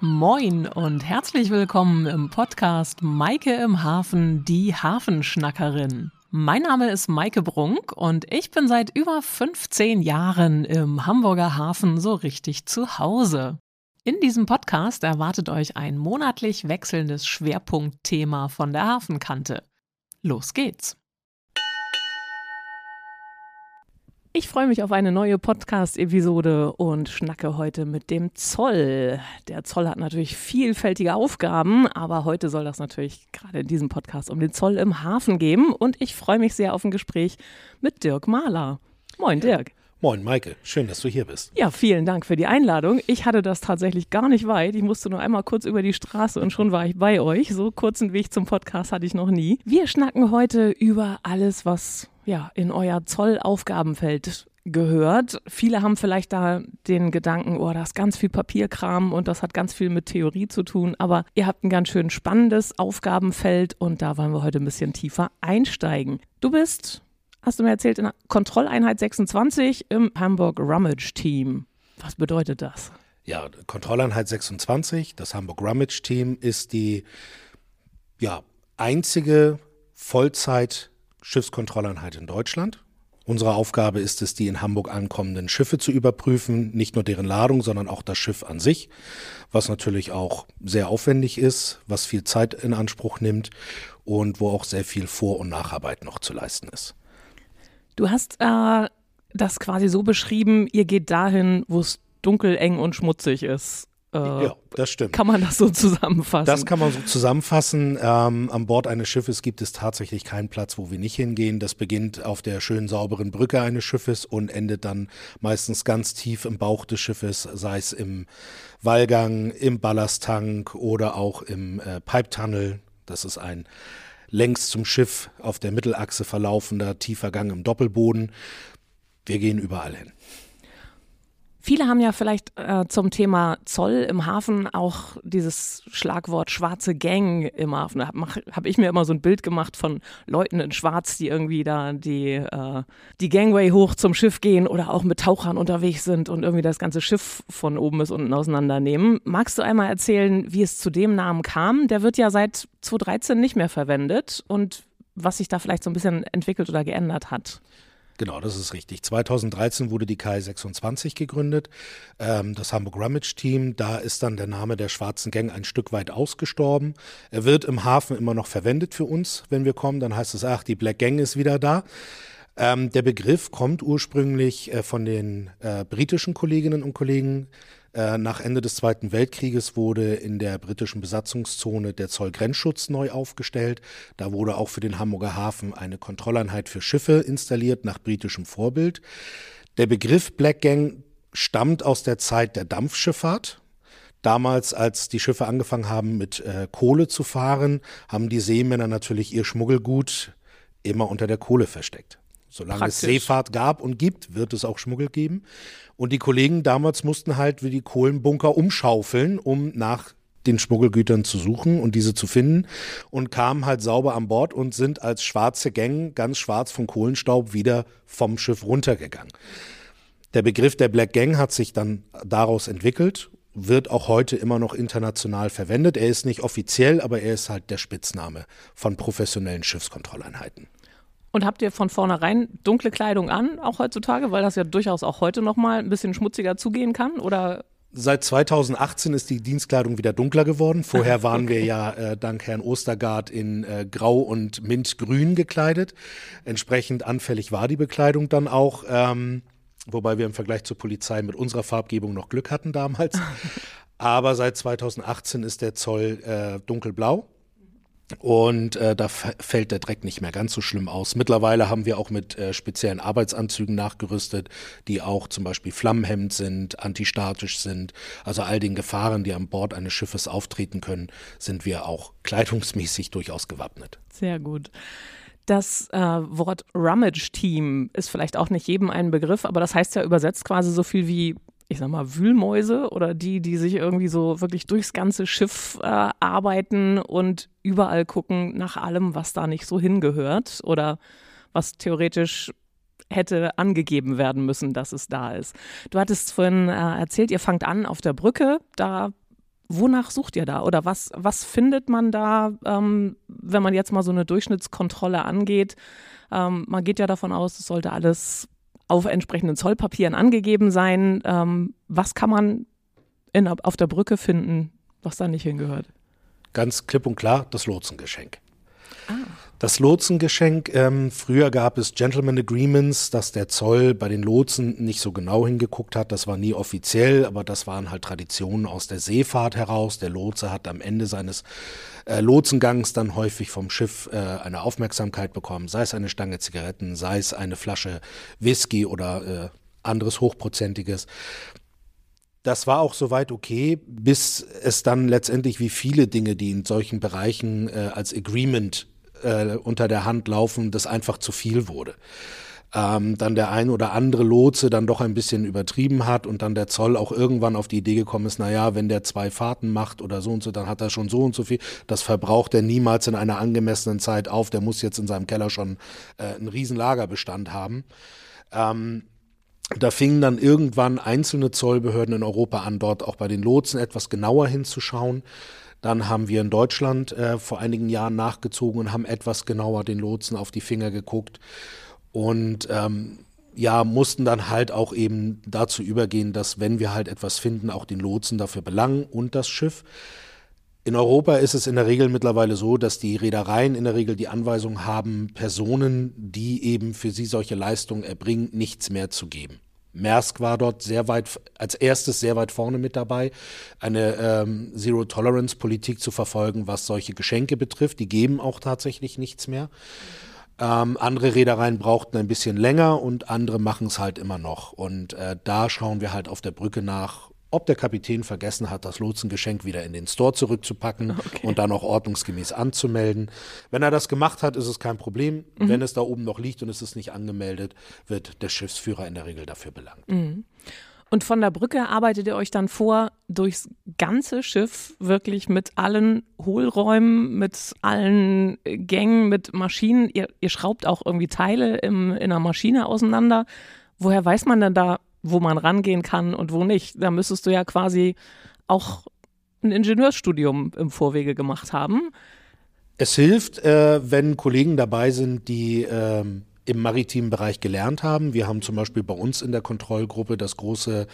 Moin und herzlich willkommen im Podcast Maike im Hafen, die Hafenschnackerin. Mein Name ist Maike Brunk und ich bin seit über 15 Jahren im Hamburger Hafen so richtig zu Hause. In diesem Podcast erwartet euch ein monatlich wechselndes Schwerpunktthema von der Hafenkante. Los geht's! Ich freue mich auf eine neue Podcast-Episode und schnacke heute mit dem Zoll. Der Zoll hat natürlich vielfältige Aufgaben, aber heute soll das natürlich gerade in diesem Podcast um den Zoll im Hafen gehen und ich freue mich sehr auf ein Gespräch mit Dirk Mahler. Moin, Dirk. Moin, Maike. Schön, dass du hier bist. Ja, vielen Dank für die Einladung. Ich hatte das tatsächlich gar nicht weit. Ich musste nur einmal kurz über die Straße und schon war ich bei euch. So kurzen Weg zum Podcast hatte ich noch nie. Wir schnacken heute über alles, was ja, in euer Zollaufgabenfeld gehört. Viele haben vielleicht da den Gedanken, oh, da ist ganz viel Papierkram und das hat ganz viel mit Theorie zu tun, aber ihr habt ein ganz schön spannendes Aufgabenfeld und da wollen wir heute ein bisschen tiefer einsteigen. Du bist, hast du mir erzählt, in der Kontrolleinheit 26 im Hamburg Rummage Team. Was bedeutet das? Ja, Kontrolleinheit 26, das Hamburg Rummage Team ist die ja, einzige Vollzeit Schiffskontrolleinheit in Deutschland. Unsere Aufgabe ist es, die in Hamburg ankommenden Schiffe zu überprüfen, nicht nur deren Ladung, sondern auch das Schiff an sich, was natürlich auch sehr aufwendig ist, was viel Zeit in Anspruch nimmt und wo auch sehr viel Vor- und Nacharbeit noch zu leisten ist. Du hast äh, das quasi so beschrieben, ihr geht dahin, wo es dunkel, eng und schmutzig ist. Äh, ja, das stimmt. Kann man das so zusammenfassen? Das kann man so zusammenfassen. Ähm, an Bord eines Schiffes gibt es tatsächlich keinen Platz, wo wir nicht hingehen. Das beginnt auf der schönen sauberen Brücke eines Schiffes und endet dann meistens ganz tief im Bauch des Schiffes, sei es im Wallgang, im Ballasttank oder auch im äh, Pipe Tunnel. Das ist ein längs zum Schiff auf der Mittelachse verlaufender tiefer Gang im Doppelboden. Wir gehen überall hin. Viele haben ja vielleicht äh, zum Thema Zoll im Hafen auch dieses Schlagwort schwarze Gang im Hafen. Da habe hab ich mir immer so ein Bild gemacht von Leuten in Schwarz, die irgendwie da die, äh, die Gangway hoch zum Schiff gehen oder auch mit Tauchern unterwegs sind und irgendwie das ganze Schiff von oben bis unten auseinandernehmen. Magst du einmal erzählen, wie es zu dem Namen kam? Der wird ja seit 2013 nicht mehr verwendet und was sich da vielleicht so ein bisschen entwickelt oder geändert hat. Genau, das ist richtig. 2013 wurde die Kai 26 gegründet, ähm, das Hamburg Rummage Team. Da ist dann der Name der Schwarzen Gang ein Stück weit ausgestorben. Er wird im Hafen immer noch verwendet für uns, wenn wir kommen. Dann heißt es, ach, die Black Gang ist wieder da. Ähm, der Begriff kommt ursprünglich äh, von den äh, britischen Kolleginnen und Kollegen äh, nach Ende des Zweiten Weltkrieges wurde in der britischen Besatzungszone der Zollgrenzschutz neu aufgestellt. Da wurde auch für den Hamburger Hafen eine Kontrolleinheit für Schiffe installiert nach britischem Vorbild. Der Begriff Black Gang stammt aus der Zeit der Dampfschifffahrt. Damals, als die Schiffe angefangen haben, mit äh, Kohle zu fahren, haben die Seemänner natürlich ihr Schmuggelgut immer unter der Kohle versteckt. Solange Praktisch. es Seefahrt gab und gibt, wird es auch Schmuggel geben. Und die Kollegen damals mussten halt wie die Kohlenbunker umschaufeln, um nach den Schmuggelgütern zu suchen und diese zu finden und kamen halt sauber an Bord und sind als schwarze Gang, ganz schwarz von Kohlenstaub, wieder vom Schiff runtergegangen. Der Begriff der Black Gang hat sich dann daraus entwickelt, wird auch heute immer noch international verwendet. Er ist nicht offiziell, aber er ist halt der Spitzname von professionellen Schiffskontrolleinheiten. Und habt ihr von vornherein dunkle Kleidung an, auch heutzutage, weil das ja durchaus auch heute nochmal ein bisschen schmutziger zugehen kann? Oder Seit 2018 ist die Dienstkleidung wieder dunkler geworden. Vorher waren okay. wir ja äh, dank Herrn Ostergaard in äh, Grau und Mintgrün gekleidet. Entsprechend anfällig war die Bekleidung dann auch. Ähm, wobei wir im Vergleich zur Polizei mit unserer Farbgebung noch Glück hatten damals. Aber seit 2018 ist der Zoll äh, dunkelblau. Und äh, da fällt der Dreck nicht mehr ganz so schlimm aus. Mittlerweile haben wir auch mit äh, speziellen Arbeitsanzügen nachgerüstet, die auch zum Beispiel flammenhemmend sind, antistatisch sind. Also all den Gefahren, die an Bord eines Schiffes auftreten können, sind wir auch kleidungsmäßig durchaus gewappnet. Sehr gut. Das äh, Wort Rummage Team ist vielleicht auch nicht jedem ein Begriff, aber das heißt ja übersetzt quasi so viel wie ich sag mal, Wühlmäuse oder die, die sich irgendwie so wirklich durchs ganze Schiff äh, arbeiten und überall gucken nach allem, was da nicht so hingehört oder was theoretisch hätte angegeben werden müssen, dass es da ist. Du hattest vorhin äh, erzählt, ihr fangt an auf der Brücke, da wonach sucht ihr da oder was, was findet man da, ähm, wenn man jetzt mal so eine Durchschnittskontrolle angeht? Ähm, man geht ja davon aus, es sollte alles auf entsprechenden Zollpapieren angegeben sein. Ähm, was kann man in, auf der Brücke finden, was da nicht hingehört? Ganz klipp und klar, das Lotsengeschenk. Das Lotsengeschenk, ähm, früher gab es Gentleman Agreements, dass der Zoll bei den Lotsen nicht so genau hingeguckt hat. Das war nie offiziell, aber das waren halt Traditionen aus der Seefahrt heraus. Der Lotse hat am Ende seines äh, Lotsengangs dann häufig vom Schiff äh, eine Aufmerksamkeit bekommen, sei es eine Stange Zigaretten, sei es eine Flasche Whisky oder äh, anderes Hochprozentiges. Das war auch soweit okay, bis es dann letztendlich wie viele Dinge, die in solchen Bereichen äh, als Agreement äh, unter der Hand laufen, das einfach zu viel wurde. Ähm, dann der ein oder andere Lotse dann doch ein bisschen übertrieben hat und dann der Zoll auch irgendwann auf die Idee gekommen ist, naja, wenn der zwei Fahrten macht oder so und so, dann hat er schon so und so viel. Das verbraucht er niemals in einer angemessenen Zeit auf. Der muss jetzt in seinem Keller schon äh, einen riesen Lagerbestand haben. Ähm, da fingen dann irgendwann einzelne Zollbehörden in Europa an, dort auch bei den Lotsen etwas genauer hinzuschauen. Dann haben wir in Deutschland äh, vor einigen Jahren nachgezogen und haben etwas genauer den Lotsen auf die Finger geguckt und ähm, ja, mussten dann halt auch eben dazu übergehen, dass wenn wir halt etwas finden, auch den Lotsen dafür belangen und das Schiff. In Europa ist es in der Regel mittlerweile so, dass die Reedereien in der Regel die Anweisung haben, Personen, die eben für sie solche Leistungen erbringen, nichts mehr zu geben. Maersk war dort sehr weit, als erstes sehr weit vorne mit dabei, eine ähm, Zero-Tolerance-Politik zu verfolgen, was solche Geschenke betrifft. Die geben auch tatsächlich nichts mehr. Ähm, andere Reedereien brauchten ein bisschen länger und andere machen es halt immer noch. Und äh, da schauen wir halt auf der Brücke nach, ob der Kapitän vergessen hat, das Lotsengeschenk wieder in den Store zurückzupacken okay. und dann auch ordnungsgemäß anzumelden. Wenn er das gemacht hat, ist es kein Problem. Mhm. Wenn es da oben noch liegt und es ist nicht angemeldet, wird der Schiffsführer in der Regel dafür belangt. Mhm. Und von der Brücke arbeitet ihr euch dann vor durchs ganze Schiff, wirklich mit allen Hohlräumen, mit allen Gängen, mit Maschinen. Ihr, ihr schraubt auch irgendwie Teile im, in einer Maschine auseinander. Woher weiß man denn da, wo man rangehen kann und wo nicht. Da müsstest du ja quasi auch ein Ingenieurstudium im Vorwege gemacht haben. Es hilft, äh, wenn Kollegen dabei sind, die äh, im maritimen Bereich gelernt haben. Wir haben zum Beispiel bei uns in der Kontrollgruppe das große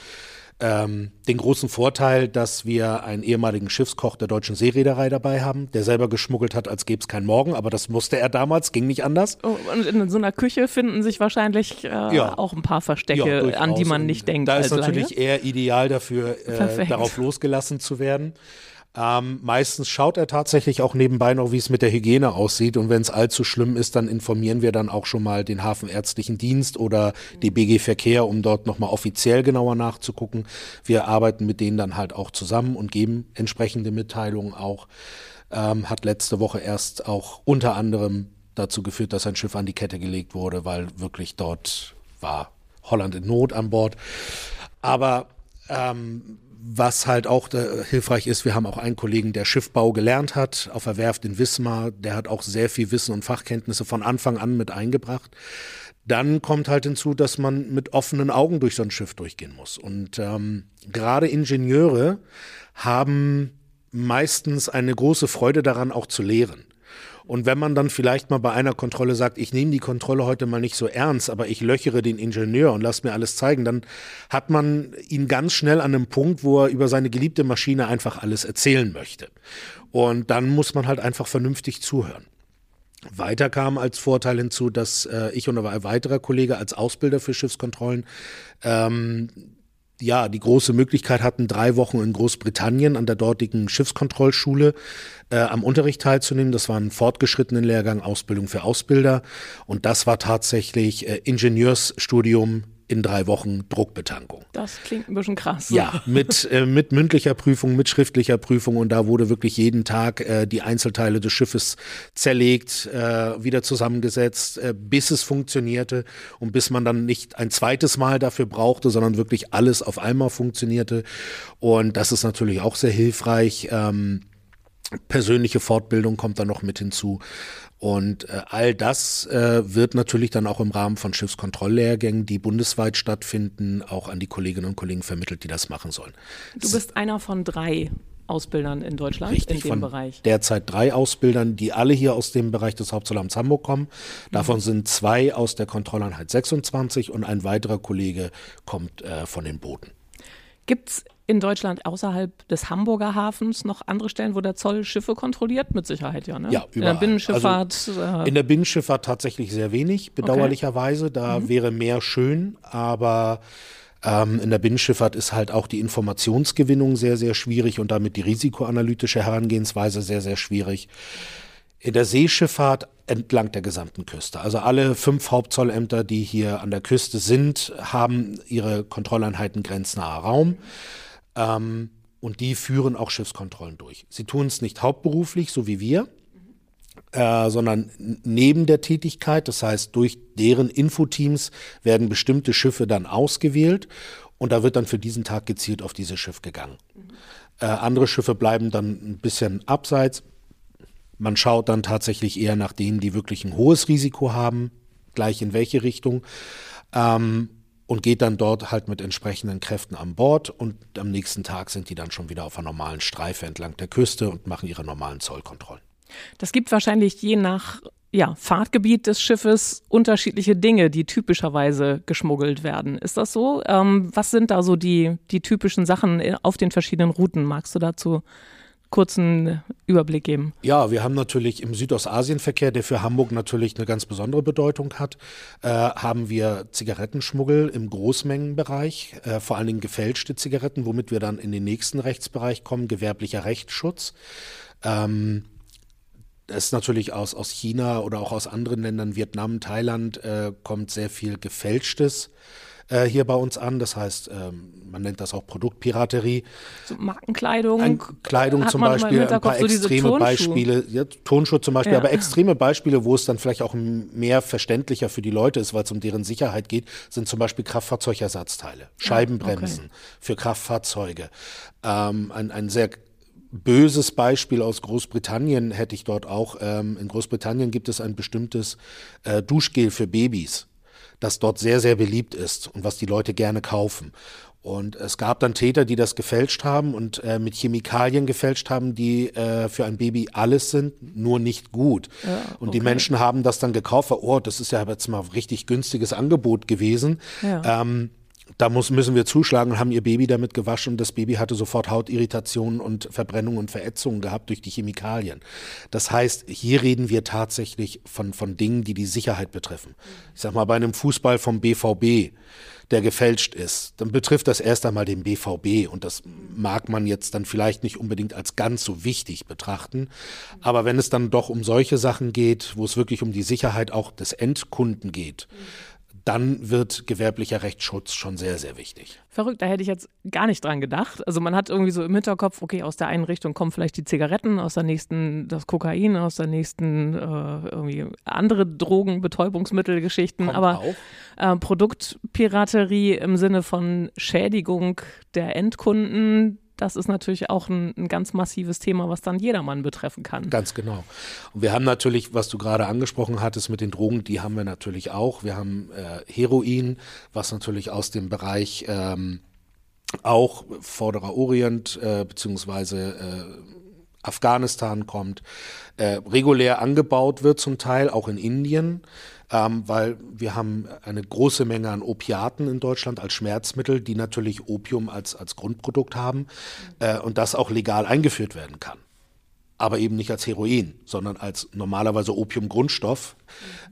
ähm, den großen Vorteil, dass wir einen ehemaligen Schiffskoch der deutschen Seereederei dabei haben, der selber geschmuggelt hat, als gäbe es kein Morgen, aber das musste er damals, ging nicht anders. Oh, und in so einer Küche finden sich wahrscheinlich äh, ja. auch ein paar Verstecke, ja, an die man nicht denkt. Da ist natürlich Laie. eher ideal dafür, äh, darauf losgelassen zu werden. Ähm, meistens schaut er tatsächlich auch nebenbei noch, wie es mit der Hygiene aussieht. Und wenn es allzu schlimm ist, dann informieren wir dann auch schon mal den Hafenärztlichen Dienst oder die BG Verkehr, um dort nochmal offiziell genauer nachzugucken. Wir arbeiten mit denen dann halt auch zusammen und geben entsprechende Mitteilungen auch. Ähm, hat letzte Woche erst auch unter anderem dazu geführt, dass ein Schiff an die Kette gelegt wurde, weil wirklich dort war Holland in Not an Bord. Aber ähm, was halt auch äh, hilfreich ist, wir haben auch einen Kollegen, der Schiffbau gelernt hat auf der Werft in Wismar. Der hat auch sehr viel Wissen und Fachkenntnisse von Anfang an mit eingebracht. Dann kommt halt hinzu, dass man mit offenen Augen durch so ein Schiff durchgehen muss. Und ähm, gerade Ingenieure haben meistens eine große Freude daran, auch zu lehren. Und wenn man dann vielleicht mal bei einer Kontrolle sagt, ich nehme die Kontrolle heute mal nicht so ernst, aber ich löchere den Ingenieur und lass mir alles zeigen, dann hat man ihn ganz schnell an einem Punkt, wo er über seine geliebte Maschine einfach alles erzählen möchte. Und dann muss man halt einfach vernünftig zuhören. Weiter kam als Vorteil hinzu, dass äh, ich und ein weiterer Kollege als Ausbilder für Schiffskontrollen ähm, ja, die große Möglichkeit hatten, drei Wochen in Großbritannien an der dortigen Schiffskontrollschule äh, am Unterricht teilzunehmen. Das war ein fortgeschrittenen Lehrgang Ausbildung für Ausbilder. Und das war tatsächlich äh, Ingenieursstudium in drei Wochen Druckbetankung. Das klingt ein bisschen krass. Ja, mit, äh, mit mündlicher Prüfung, mit schriftlicher Prüfung und da wurde wirklich jeden Tag äh, die Einzelteile des Schiffes zerlegt, äh, wieder zusammengesetzt, äh, bis es funktionierte und bis man dann nicht ein zweites Mal dafür brauchte, sondern wirklich alles auf einmal funktionierte. Und das ist natürlich auch sehr hilfreich. Ähm, persönliche Fortbildung kommt da noch mit hinzu. Und äh, all das äh, wird natürlich dann auch im Rahmen von Schiffskontrolllehrgängen, die bundesweit stattfinden, auch an die Kolleginnen und Kollegen vermittelt, die das machen sollen. Du bist einer von drei Ausbildern in Deutschland Richtig, in dem von Bereich. Derzeit drei Ausbildern, die alle hier aus dem Bereich des Hauptzollamts Hamburg kommen. Davon mhm. sind zwei aus der Kontrolleinheit 26 und ein weiterer Kollege kommt äh, von den Booten. Gibt es in Deutschland außerhalb des Hamburger Hafens noch andere Stellen, wo der Zoll Schiffe kontrolliert? Mit Sicherheit, ja. Ne? Ja, überall. In der Binnenschifffahrt. Also äh in der Binnenschifffahrt tatsächlich sehr wenig, bedauerlicherweise. Okay. Da mhm. wäre mehr schön, aber ähm, in der Binnenschifffahrt ist halt auch die Informationsgewinnung sehr, sehr schwierig und damit die risikoanalytische Herangehensweise sehr, sehr schwierig. In der Seeschifffahrt entlang der gesamten Küste. Also alle fünf Hauptzollämter, die hier an der Küste sind, haben ihre Kontrolleinheiten grenznaher Raum. Ähm, und die führen auch Schiffskontrollen durch. Sie tun es nicht hauptberuflich, so wie wir, äh, sondern neben der Tätigkeit, das heißt durch deren Infoteams werden bestimmte Schiffe dann ausgewählt und da wird dann für diesen Tag gezielt auf dieses Schiff gegangen. Mhm. Äh, andere Schiffe bleiben dann ein bisschen abseits. Man schaut dann tatsächlich eher nach denen, die wirklich ein hohes Risiko haben, gleich in welche Richtung. Ähm, und geht dann dort halt mit entsprechenden Kräften an Bord und am nächsten Tag sind die dann schon wieder auf einer normalen Streife entlang der Küste und machen ihre normalen Zollkontrollen. Das gibt wahrscheinlich je nach ja, Fahrtgebiet des Schiffes unterschiedliche Dinge, die typischerweise geschmuggelt werden. Ist das so? Ähm, was sind da so die, die typischen Sachen auf den verschiedenen Routen? Magst du dazu kurzen Überblick geben? Ja, wir haben natürlich im Südostasienverkehr, der für Hamburg natürlich eine ganz besondere Bedeutung hat, äh, haben wir Zigarettenschmuggel im Großmengenbereich, äh, vor allen Dingen gefälschte Zigaretten, womit wir dann in den nächsten Rechtsbereich kommen, gewerblicher Rechtsschutz. Ähm, es ist natürlich aus, aus China oder auch aus anderen Ländern, Vietnam, Thailand, äh, kommt sehr viel Gefälschtes äh, hier bei uns an. Das heißt, ähm, man nennt das auch Produktpiraterie. So Markenkleidung. Ein, Kleidung zum Beispiel, ein paar so extreme Beispiele. Ja, Tonschuh zum Beispiel, ja. aber extreme Beispiele, wo es dann vielleicht auch mehr verständlicher für die Leute ist, weil es um deren Sicherheit geht, sind zum Beispiel Kraftfahrzeugersatzteile, Scheibenbremsen okay. für Kraftfahrzeuge. Ähm, ein, ein sehr böses Beispiel aus Großbritannien hätte ich dort auch. Ähm, in Großbritannien gibt es ein bestimmtes äh, Duschgel für Babys, das dort sehr, sehr beliebt ist und was die Leute gerne kaufen. Und es gab dann Täter, die das gefälscht haben und äh, mit Chemikalien gefälscht haben, die äh, für ein Baby alles sind, nur nicht gut. Ja, okay. Und die Menschen haben das dann gekauft. Oh, das ist ja jetzt mal richtig günstiges Angebot gewesen. Ja. Ähm, da muss, müssen wir zuschlagen haben ihr Baby damit gewaschen und das Baby hatte sofort Hautirritationen und Verbrennungen und Verätzungen gehabt durch die Chemikalien. Das heißt, hier reden wir tatsächlich von, von Dingen, die die Sicherheit betreffen. Ich sag mal, bei einem Fußball vom BVB, der gefälscht ist, dann betrifft das erst einmal den BVB und das mag man jetzt dann vielleicht nicht unbedingt als ganz so wichtig betrachten. Aber wenn es dann doch um solche Sachen geht, wo es wirklich um die Sicherheit auch des Endkunden geht, dann wird gewerblicher Rechtsschutz schon sehr, sehr wichtig. Verrückt, da hätte ich jetzt gar nicht dran gedacht. Also man hat irgendwie so im Hinterkopf, okay, aus der einen Richtung kommen vielleicht die Zigaretten, aus der nächsten das Kokain, aus der nächsten äh, irgendwie andere Drogen, Betäubungsmittelgeschichten, Kommt aber äh, Produktpiraterie im Sinne von Schädigung der Endkunden, das ist natürlich auch ein, ein, ganz massives Thema, was dann jedermann betreffen kann. Ganz genau. Und wir haben natürlich, was du gerade angesprochen hattest mit den Drogen, die haben wir natürlich auch. Wir haben äh, Heroin, was natürlich aus dem Bereich ähm, auch Vorderer Orient äh, beziehungsweise äh, Afghanistan kommt, äh, regulär angebaut wird zum Teil, auch in Indien ähm, weil wir haben eine große Menge an Opiaten in Deutschland als Schmerzmittel, die natürlich Opium als, als Grundprodukt haben äh, und das auch legal eingeführt werden kann. Aber eben nicht als Heroin, sondern als normalerweise Opiumgrundstoff.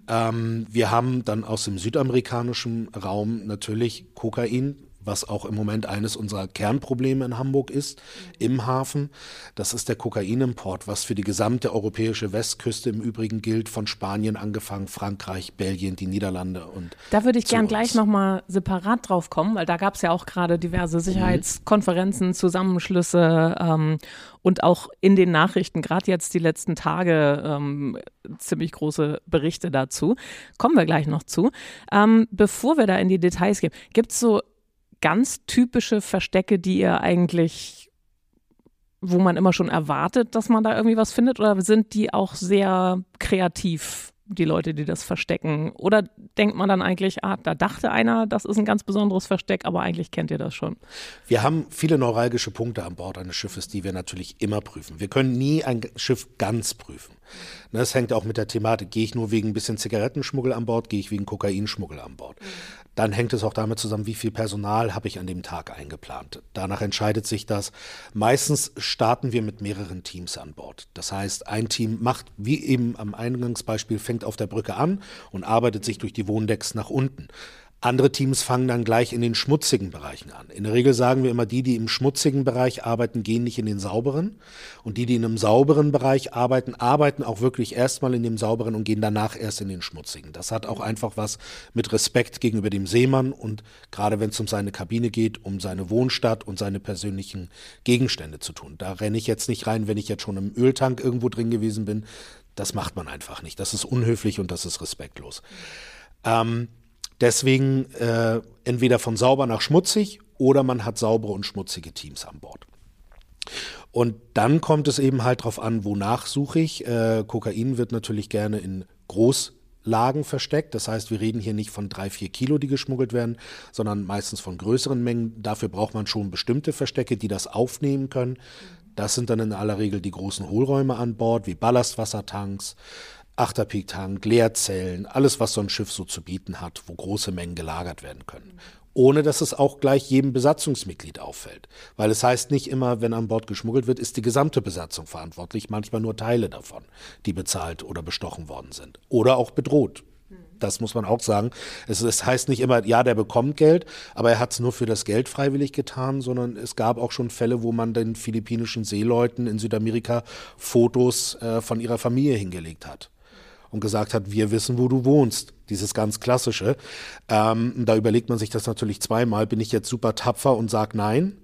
Ähm, wir haben dann aus dem südamerikanischen Raum natürlich Kokain, was auch im Moment eines unserer Kernprobleme in Hamburg ist, im Hafen. Das ist der Kokainimport, was für die gesamte europäische Westküste im Übrigen gilt, von Spanien angefangen, Frankreich, Belgien, die Niederlande und. Da würde ich gern uns. gleich nochmal separat drauf kommen, weil da gab es ja auch gerade diverse Sicherheitskonferenzen, Zusammenschlüsse ähm, und auch in den Nachrichten, gerade jetzt die letzten Tage, ähm, ziemlich große Berichte dazu. Kommen wir gleich noch zu. Ähm, bevor wir da in die Details gehen, gibt es so ganz typische Verstecke, die ihr eigentlich, wo man immer schon erwartet, dass man da irgendwie was findet? Oder sind die auch sehr kreativ die Leute, die das verstecken? Oder denkt man dann eigentlich, ah, da dachte einer, das ist ein ganz besonderes Versteck, aber eigentlich kennt ihr das schon? Wir haben viele neuralgische Punkte an Bord eines Schiffes, die wir natürlich immer prüfen. Wir können nie ein Schiff ganz prüfen. Das hängt auch mit der Thematik, gehe ich nur wegen ein bisschen Zigarettenschmuggel an Bord, gehe ich wegen Kokainschmuggel an Bord. Dann hängt es auch damit zusammen, wie viel Personal habe ich an dem Tag eingeplant. Danach entscheidet sich das. Meistens starten wir mit mehreren Teams an Bord. Das heißt, ein Team macht, wie eben am Eingangsbeispiel, fängt auf der Brücke an und arbeitet sich durch die Wohndecks nach unten. Andere Teams fangen dann gleich in den schmutzigen Bereichen an. In der Regel sagen wir immer, die, die im schmutzigen Bereich arbeiten, gehen nicht in den sauberen. Und die, die in einem sauberen Bereich arbeiten, arbeiten auch wirklich erstmal in dem sauberen und gehen danach erst in den schmutzigen. Das hat auch einfach was mit Respekt gegenüber dem Seemann und gerade wenn es um seine Kabine geht, um seine Wohnstadt und seine persönlichen Gegenstände zu tun. Da renne ich jetzt nicht rein, wenn ich jetzt schon im Öltank irgendwo drin gewesen bin. Das macht man einfach nicht. Das ist unhöflich und das ist respektlos. Ähm, Deswegen äh, entweder von sauber nach schmutzig oder man hat saubere und schmutzige Teams an Bord. Und dann kommt es eben halt darauf an, wonach suche ich. Äh, Kokain wird natürlich gerne in Großlagen versteckt. Das heißt, wir reden hier nicht von drei, vier Kilo, die geschmuggelt werden, sondern meistens von größeren Mengen. Dafür braucht man schon bestimmte Verstecke, die das aufnehmen können. Das sind dann in aller Regel die großen Hohlräume an Bord, wie Ballastwassertanks, Achterpeak-Tank, Leerzellen, alles, was so ein Schiff so zu bieten hat, wo große Mengen gelagert werden können. Ohne dass es auch gleich jedem Besatzungsmitglied auffällt. Weil es heißt nicht immer, wenn an Bord geschmuggelt wird, ist die gesamte Besatzung verantwortlich, manchmal nur Teile davon, die bezahlt oder bestochen worden sind. Oder auch bedroht. Das muss man auch sagen. Es, es heißt nicht immer, ja, der bekommt Geld, aber er hat es nur für das Geld freiwillig getan, sondern es gab auch schon Fälle, wo man den philippinischen Seeleuten in Südamerika Fotos äh, von ihrer Familie hingelegt hat und gesagt hat, wir wissen, wo du wohnst. Dieses ganz klassische. Ähm, da überlegt man sich das natürlich zweimal. Bin ich jetzt super tapfer und sag nein?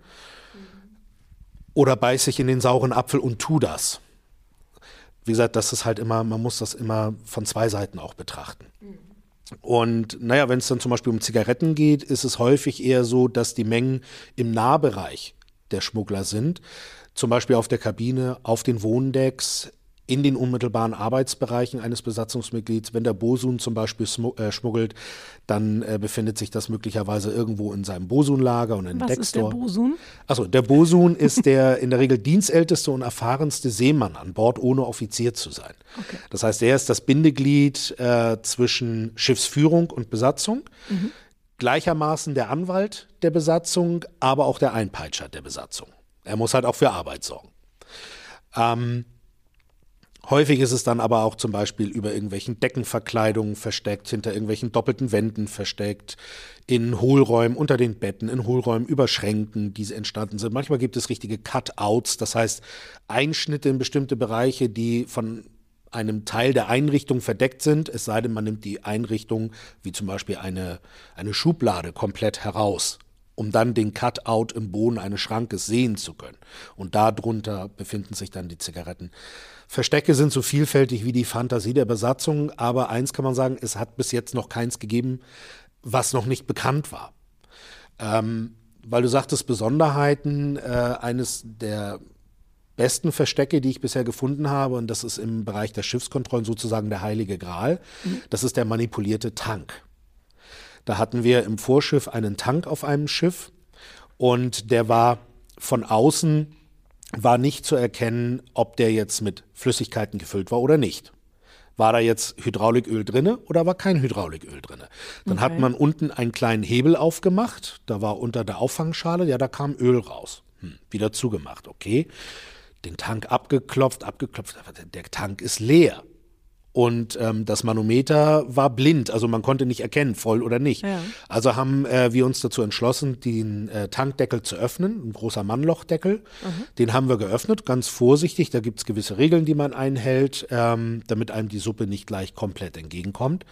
Oder beiße ich in den sauren Apfel und tu das? Wie gesagt, das ist halt immer, man muss das immer von zwei Seiten auch betrachten. Und naja, wenn es dann zum Beispiel um Zigaretten geht, ist es häufig eher so, dass die Mengen im Nahbereich der Schmuggler sind. Zum Beispiel auf der Kabine, auf den Wohndecks, in den unmittelbaren Arbeitsbereichen eines Besatzungsmitglieds. Wenn der Bosun zum Beispiel äh, schmuggelt, dann äh, befindet sich das möglicherweise irgendwo in seinem Bosun-Lager und in Was Deckstore. ist der Bosun? Achso, der Bosun ist der in der Regel dienstälteste und erfahrenste Seemann an Bord, ohne Offizier zu sein. Okay. Das heißt, er ist das Bindeglied äh, zwischen Schiffsführung und Besatzung. Mhm. Gleichermaßen der Anwalt der Besatzung, aber auch der Einpeitscher der Besatzung. Er muss halt auch für Arbeit sorgen. Ähm, Häufig ist es dann aber auch zum Beispiel über irgendwelchen Deckenverkleidungen versteckt, hinter irgendwelchen doppelten Wänden versteckt, in Hohlräumen unter den Betten, in Hohlräumen über Schränken, die entstanden sind. Manchmal gibt es richtige Cutouts, das heißt Einschnitte in bestimmte Bereiche, die von einem Teil der Einrichtung verdeckt sind, es sei denn, man nimmt die Einrichtung, wie zum Beispiel eine, eine Schublade, komplett heraus um dann den Cutout im Boden eines Schrankes sehen zu können. Und darunter befinden sich dann die Zigaretten. Verstecke sind so vielfältig wie die Fantasie der Besatzung, aber eins kann man sagen, es hat bis jetzt noch keins gegeben, was noch nicht bekannt war. Ähm, weil du sagtest, Besonderheiten, äh, eines der besten Verstecke, die ich bisher gefunden habe, und das ist im Bereich der Schiffskontrollen sozusagen der heilige Gral, mhm. das ist der manipulierte Tank. Da hatten wir im Vorschiff einen Tank auf einem Schiff und der war von außen war nicht zu erkennen, ob der jetzt mit Flüssigkeiten gefüllt war oder nicht. War da jetzt Hydrauliköl drinne oder war kein Hydrauliköl drinne? Dann okay. hat man unten einen kleinen Hebel aufgemacht, da war unter der Auffangschale, ja, da kam Öl raus. Hm, wieder zugemacht, okay. Den Tank abgeklopft, abgeklopft, der Tank ist leer. Und ähm, das Manometer war blind, also man konnte nicht erkennen, voll oder nicht. Ja. Also haben äh, wir uns dazu entschlossen, den äh, Tankdeckel zu öffnen, ein großer Mannlochdeckel. Mhm. Den haben wir geöffnet, ganz vorsichtig. Da gibt es gewisse Regeln, die man einhält, ähm, damit einem die Suppe nicht gleich komplett entgegenkommt.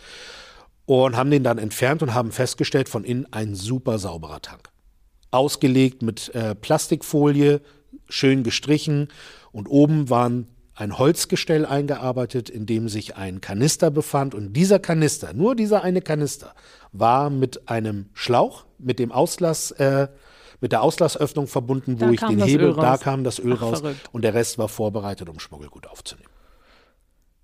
Und haben den dann entfernt und haben festgestellt, von innen ein super sauberer Tank. Ausgelegt mit äh, Plastikfolie, schön gestrichen und oben waren ein Holzgestell eingearbeitet, in dem sich ein Kanister befand. Und dieser Kanister, nur dieser eine Kanister, war mit einem Schlauch, mit dem Auslass, äh, mit der Auslassöffnung verbunden, wo da ich den Hebel, da kam das Öl Ach, raus verrückt. und der Rest war vorbereitet, um Schmuggelgut aufzunehmen.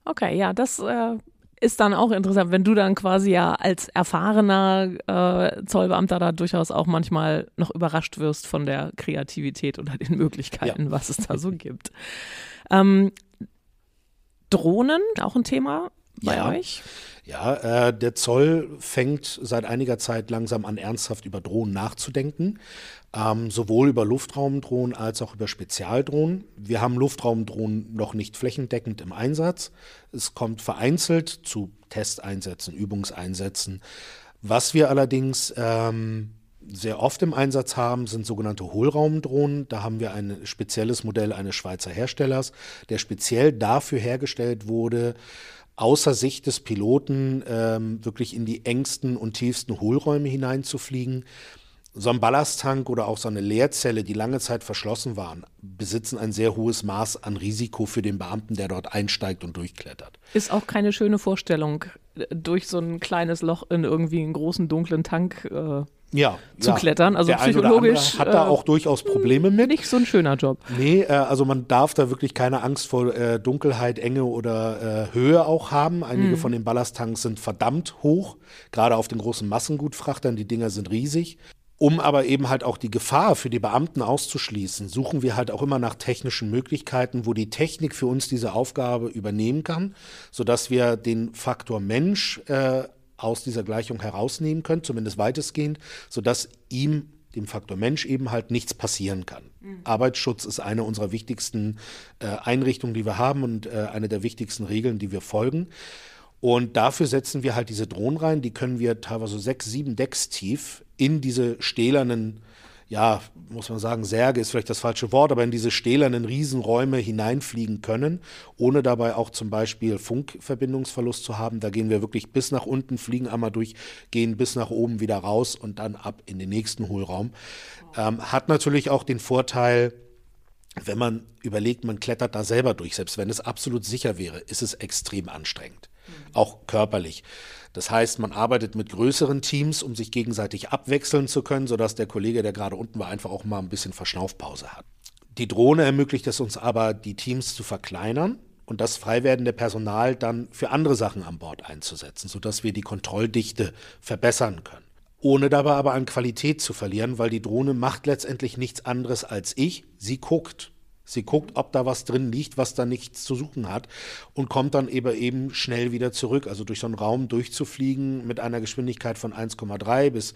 Okay, ja, das äh, ist dann auch interessant, wenn du dann quasi ja als erfahrener äh, Zollbeamter da durchaus auch manchmal noch überrascht wirst von der Kreativität oder den Möglichkeiten, ja. was es da so gibt. Ähm, Drohnen, auch ein Thema bei ja. euch? Ja, äh, der Zoll fängt seit einiger Zeit langsam an, ernsthaft über Drohnen nachzudenken. Ähm, sowohl über Luftraumdrohnen als auch über Spezialdrohnen. Wir haben Luftraumdrohnen noch nicht flächendeckend im Einsatz. Es kommt vereinzelt zu Testeinsätzen, Übungseinsätzen. Was wir allerdings ähm, sehr oft im Einsatz haben, sind sogenannte Hohlraumdrohnen. Da haben wir ein spezielles Modell eines Schweizer Herstellers, der speziell dafür hergestellt wurde, außer Sicht des Piloten ähm, wirklich in die engsten und tiefsten Hohlräume hineinzufliegen. So ein Ballasttank oder auch so eine Leerzelle, die lange Zeit verschlossen waren, besitzen ein sehr hohes Maß an Risiko für den Beamten, der dort einsteigt und durchklettert. Ist auch keine schöne Vorstellung, durch so ein kleines Loch in irgendwie einen großen dunklen Tank äh, ja, zu ja. klettern. Also Der psychologisch. hat da äh, auch durchaus Probleme mit. Nicht so ein schöner Job. Nee, äh, also man darf da wirklich keine Angst vor äh, Dunkelheit, Enge oder äh, Höhe auch haben. Einige mhm. von den Ballasttanks sind verdammt hoch, gerade auf den großen Massengutfrachtern. Die Dinger sind riesig. Um aber eben halt auch die Gefahr für die Beamten auszuschließen, suchen wir halt auch immer nach technischen Möglichkeiten, wo die Technik für uns diese Aufgabe übernehmen kann, sodass wir den Faktor Mensch äh, aus dieser Gleichung herausnehmen können, zumindest weitestgehend, sodass ihm, dem Faktor Mensch, eben halt nichts passieren kann. Mhm. Arbeitsschutz ist eine unserer wichtigsten äh, Einrichtungen, die wir haben und äh, eine der wichtigsten Regeln, die wir folgen. Und dafür setzen wir halt diese Drohnen rein, die können wir teilweise sechs, sieben Decks tief in diese stählernen ja, muss man sagen, Särge ist vielleicht das falsche Wort, aber in diese stählernen Riesenräume hineinfliegen können, ohne dabei auch zum Beispiel Funkverbindungsverlust zu haben. Da gehen wir wirklich bis nach unten, fliegen einmal durch, gehen bis nach oben wieder raus und dann ab in den nächsten Hohlraum. Ähm, hat natürlich auch den Vorteil, wenn man überlegt, man klettert da selber durch, selbst wenn es absolut sicher wäre, ist es extrem anstrengend. Auch körperlich. Das heißt, man arbeitet mit größeren Teams, um sich gegenseitig abwechseln zu können, sodass der Kollege, der gerade unten war, einfach auch mal ein bisschen Verschnaufpause hat. Die Drohne ermöglicht es uns aber, die Teams zu verkleinern und das frei werdende Personal dann für andere Sachen an Bord einzusetzen, sodass wir die Kontrolldichte verbessern können. Ohne dabei aber an Qualität zu verlieren, weil die Drohne macht letztendlich nichts anderes als ich. Sie guckt. Sie guckt, ob da was drin liegt, was da nichts zu suchen hat und kommt dann eben eben schnell wieder zurück. Also durch so einen Raum durchzufliegen mit einer Geschwindigkeit von 1,3 bis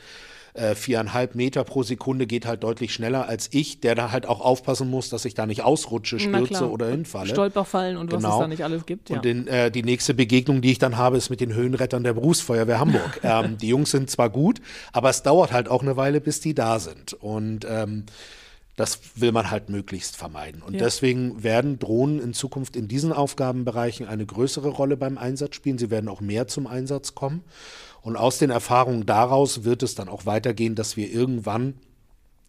äh, viereinhalb Meter pro Sekunde geht halt deutlich schneller als ich, der da halt auch aufpassen muss, dass ich da nicht ausrutsche, stürze oder hinfalle. Stolperfallen und genau. was es genau. da nicht alles gibt. Ja. Und den, äh, die nächste Begegnung, die ich dann habe, ist mit den Höhenrettern der Berufsfeuerwehr Hamburg. ähm, die Jungs sind zwar gut, aber es dauert halt auch eine Weile, bis die da sind. Und ähm, das will man halt möglichst vermeiden. Und ja. deswegen werden Drohnen in Zukunft in diesen Aufgabenbereichen eine größere Rolle beim Einsatz spielen. Sie werden auch mehr zum Einsatz kommen. Und aus den Erfahrungen daraus wird es dann auch weitergehen, dass wir irgendwann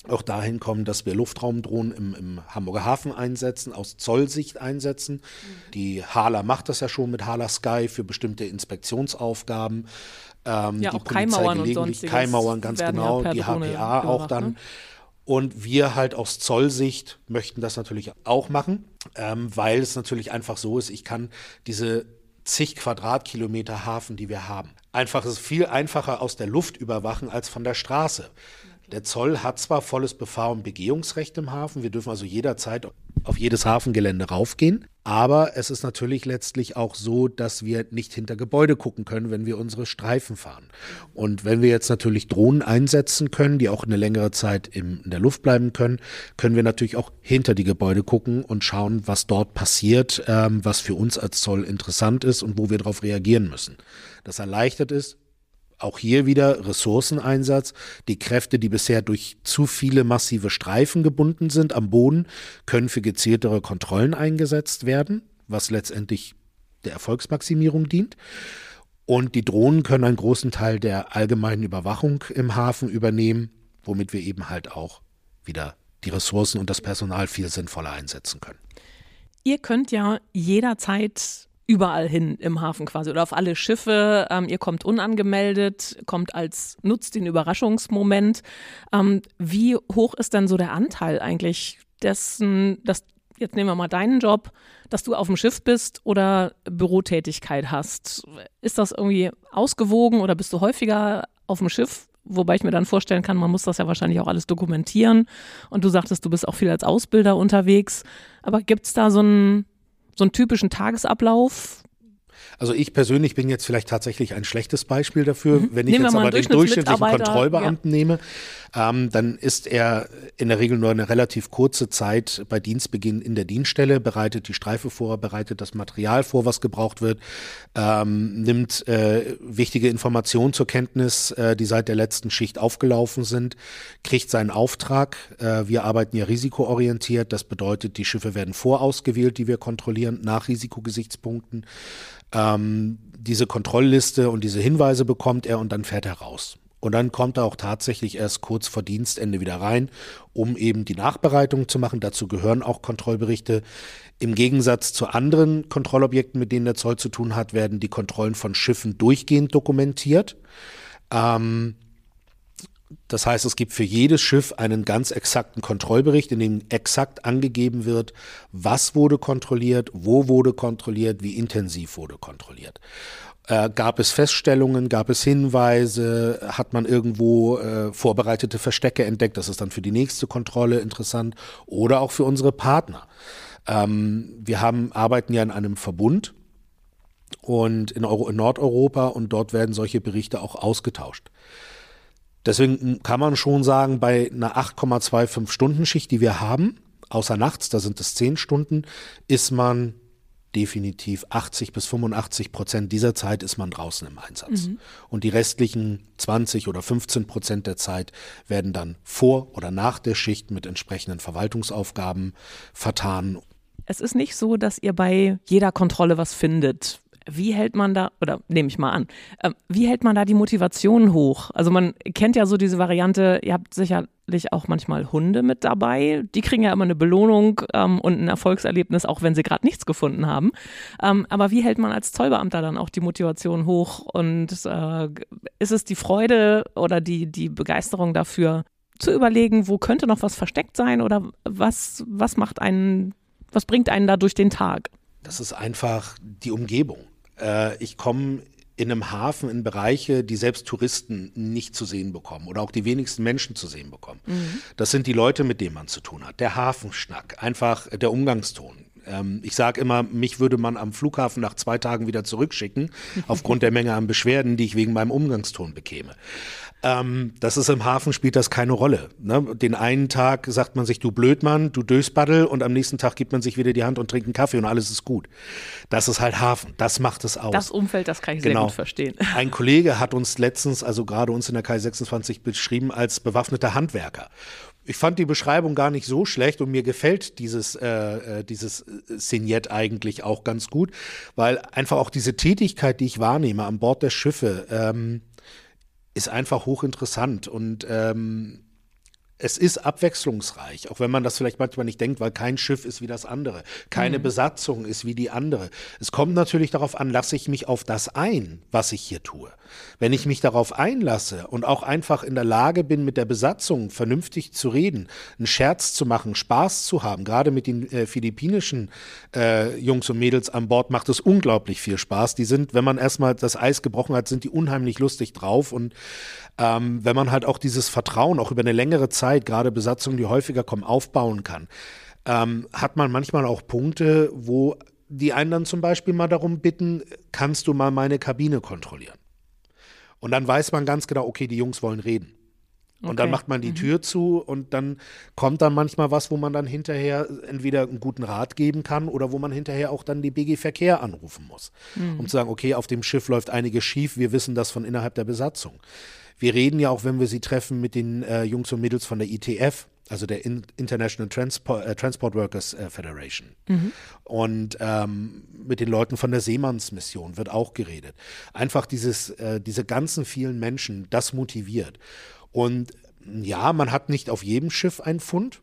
auch dahin kommen, dass wir Luftraumdrohnen im, im Hamburger Hafen einsetzen, aus Zollsicht einsetzen. Mhm. Die Hala macht das ja schon mit Hala Sky für bestimmte Inspektionsaufgaben. Ähm, ja, die auch Polizei Keimauern gelegentlich, und Keimauern ganz genau, ja die HPA auch dann. Ne? Und wir halt aus Zollsicht möchten das natürlich auch machen, ähm, weil es natürlich einfach so ist, ich kann diese zig Quadratkilometer Hafen, die wir haben, einfach ist viel einfacher aus der Luft überwachen als von der Straße. Der Zoll hat zwar volles Befahr- und Begehungsrecht im Hafen, wir dürfen also jederzeit auf jedes Hafengelände raufgehen, aber es ist natürlich letztlich auch so, dass wir nicht hinter Gebäude gucken können, wenn wir unsere Streifen fahren. Und wenn wir jetzt natürlich Drohnen einsetzen können, die auch eine längere Zeit in der Luft bleiben können, können wir natürlich auch hinter die Gebäude gucken und schauen, was dort passiert, ähm, was für uns als Zoll interessant ist und wo wir darauf reagieren müssen. Das erleichtert es, auch hier wieder Ressourceneinsatz. Die Kräfte, die bisher durch zu viele massive Streifen gebunden sind am Boden, können für gezieltere Kontrollen eingesetzt werden, was letztendlich der Erfolgsmaximierung dient. Und die Drohnen können einen großen Teil der allgemeinen Überwachung im Hafen übernehmen, womit wir eben halt auch wieder die Ressourcen und das Personal viel sinnvoller einsetzen können. Ihr könnt ja jederzeit überall hin im Hafen quasi oder auf alle Schiffe. Ähm, ihr kommt unangemeldet, kommt als, nutzt den Überraschungsmoment. Ähm, wie hoch ist denn so der Anteil eigentlich dessen, dass jetzt nehmen wir mal deinen Job, dass du auf dem Schiff bist oder Bürotätigkeit hast. Ist das irgendwie ausgewogen oder bist du häufiger auf dem Schiff? Wobei ich mir dann vorstellen kann, man muss das ja wahrscheinlich auch alles dokumentieren. Und du sagtest, du bist auch viel als Ausbilder unterwegs. Aber gibt es da so einen, so einen typischen Tagesablauf, also ich persönlich bin jetzt vielleicht tatsächlich ein schlechtes Beispiel dafür. Mhm. Wenn ich Nehmen jetzt aber den durchschnittlichen Kontrollbeamten ja. nehme, ähm, dann ist er in der Regel nur eine relativ kurze Zeit bei Dienstbeginn in der Dienststelle, bereitet die Streife vor, bereitet das Material vor, was gebraucht wird, ähm, nimmt äh, wichtige Informationen zur Kenntnis, äh, die seit der letzten Schicht aufgelaufen sind, kriegt seinen Auftrag. Äh, wir arbeiten ja risikoorientiert. Das bedeutet, die Schiffe werden vorausgewählt, die wir kontrollieren, nach Risikogesichtspunkten. Ähm, diese Kontrollliste und diese Hinweise bekommt er und dann fährt er raus. Und dann kommt er auch tatsächlich erst kurz vor Dienstende wieder rein, um eben die Nachbereitung zu machen. Dazu gehören auch Kontrollberichte. Im Gegensatz zu anderen Kontrollobjekten, mit denen der Zoll zu tun hat, werden die Kontrollen von Schiffen durchgehend dokumentiert. Ähm, das heißt, es gibt für jedes Schiff einen ganz exakten Kontrollbericht, in dem exakt angegeben wird, was wurde kontrolliert, wo wurde kontrolliert, wie intensiv wurde kontrolliert. Äh, gab es Feststellungen, gab es Hinweise, hat man irgendwo äh, vorbereitete Verstecke entdeckt, das ist dann für die nächste Kontrolle interessant oder auch für unsere Partner. Ähm, wir haben, arbeiten ja in einem Verbund und in, Euro, in Nordeuropa und dort werden solche Berichte auch ausgetauscht. Deswegen kann man schon sagen, bei einer 8,25 Stunden Schicht, die wir haben, außer nachts, da sind es 10 Stunden, ist man definitiv 80 bis 85 Prozent dieser Zeit ist man draußen im Einsatz. Mhm. Und die restlichen 20 oder 15 Prozent der Zeit werden dann vor oder nach der Schicht mit entsprechenden Verwaltungsaufgaben vertan. Es ist nicht so, dass ihr bei jeder Kontrolle was findet. Wie hält man da, oder nehme ich mal an, äh, wie hält man da die Motivation hoch? Also man kennt ja so diese Variante, ihr habt sicherlich auch manchmal Hunde mit dabei. Die kriegen ja immer eine Belohnung ähm, und ein Erfolgserlebnis, auch wenn sie gerade nichts gefunden haben. Ähm, aber wie hält man als Zollbeamter dann auch die Motivation hoch? Und äh, ist es die Freude oder die, die Begeisterung dafür, zu überlegen, wo könnte noch was versteckt sein oder was, was macht einen, was bringt einen da durch den Tag? Das ist einfach die Umgebung. Äh, ich komme in einem Hafen in Bereiche, die selbst Touristen nicht zu sehen bekommen oder auch die wenigsten Menschen zu sehen bekommen. Mhm. Das sind die Leute, mit denen man zu tun hat. Der Hafenschnack, einfach der Umgangston. Ähm, ich sage immer, mich würde man am Flughafen nach zwei Tagen wieder zurückschicken, aufgrund der Menge an Beschwerden, die ich wegen meinem Umgangston bekäme. Ähm, das ist im Hafen spielt das keine Rolle. Ne? Den einen Tag sagt man sich, du Blödmann, du Dösbaddel und am nächsten Tag gibt man sich wieder die Hand und trinkt einen Kaffee und alles ist gut. Das ist halt Hafen. Das macht es aus. Das Umfeld, das kann ich genau. sehr gut verstehen. Ein Kollege hat uns letztens, also gerade uns in der Kai 26 beschrieben als bewaffneter Handwerker. Ich fand die Beschreibung gar nicht so schlecht und mir gefällt dieses, äh, äh dieses Signett eigentlich auch ganz gut, weil einfach auch diese Tätigkeit, die ich wahrnehme an Bord der Schiffe, ähm, ist einfach hochinteressant. Und ähm, es ist abwechslungsreich, auch wenn man das vielleicht manchmal nicht denkt, weil kein Schiff ist wie das andere, keine mhm. Besatzung ist wie die andere. Es kommt natürlich darauf an, lasse ich mich auf das ein, was ich hier tue. Wenn ich mich darauf einlasse und auch einfach in der Lage bin, mit der Besatzung vernünftig zu reden, einen Scherz zu machen, Spaß zu haben, gerade mit den äh, philippinischen äh, Jungs und Mädels an Bord macht es unglaublich viel Spaß. Die sind, wenn man erstmal das Eis gebrochen hat, sind die unheimlich lustig drauf und ähm, wenn man halt auch dieses Vertrauen auch über eine längere Zeit, gerade Besatzungen, die häufiger kommen, aufbauen kann, ähm, hat man manchmal auch Punkte, wo die einen dann zum Beispiel mal darum bitten, kannst du mal meine Kabine kontrollieren? Und dann weiß man ganz genau, okay, die Jungs wollen reden. Und okay. dann macht man die mhm. Tür zu und dann kommt dann manchmal was, wo man dann hinterher entweder einen guten Rat geben kann oder wo man hinterher auch dann die BG Verkehr anrufen muss, mhm. um zu sagen, okay, auf dem Schiff läuft einiges schief, wir wissen das von innerhalb der Besatzung. Wir reden ja auch, wenn wir sie treffen, mit den äh, Jungs und Mädels von der ITF, also der In International Transport, äh, Transport Workers äh, Federation. Mhm. Und ähm, mit den Leuten von der Seemannsmission wird auch geredet. Einfach dieses, äh, diese ganzen vielen Menschen, das motiviert. Und ja, man hat nicht auf jedem Schiff einen Fund,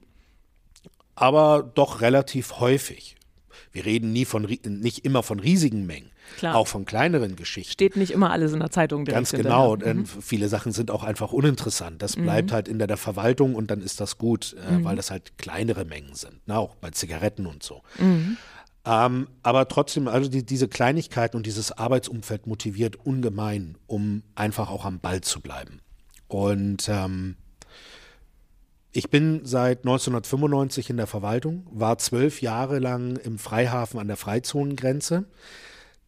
aber doch relativ häufig. Wir reden nie von, nicht immer von riesigen Mengen, Klar. auch von kleineren Geschichten. Steht nicht immer alles in der Zeitung. Ganz genau, denn mhm. viele Sachen sind auch einfach uninteressant. Das bleibt mhm. halt in der, der, Verwaltung und dann ist das gut, äh, mhm. weil das halt kleinere Mengen sind, ne? auch bei Zigaretten und so. Mhm. Ähm, aber trotzdem, also die, diese Kleinigkeiten und dieses Arbeitsumfeld motiviert ungemein, um einfach auch am Ball zu bleiben. Und ähm, ich bin seit 1995 in der Verwaltung, war zwölf Jahre lang im Freihafen an der Freizonengrenze.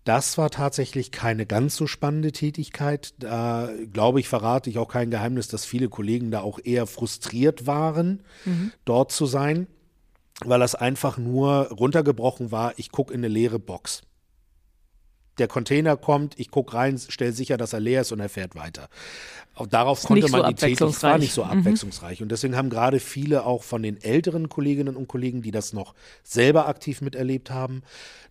Das war tatsächlich keine ganz so spannende Tätigkeit. Da glaube ich, verrate ich auch kein Geheimnis, dass viele Kollegen da auch eher frustriert waren, mhm. dort zu sein, weil das einfach nur runtergebrochen war, ich gucke in eine leere Box der Container kommt, ich gucke rein, stelle sicher, dass er leer ist und er fährt weiter. Auch darauf ist konnte man so die täglich, war nicht so mhm. abwechslungsreich. Mhm. Und deswegen haben gerade viele auch von den älteren Kolleginnen und Kollegen, die das noch selber aktiv miterlebt haben,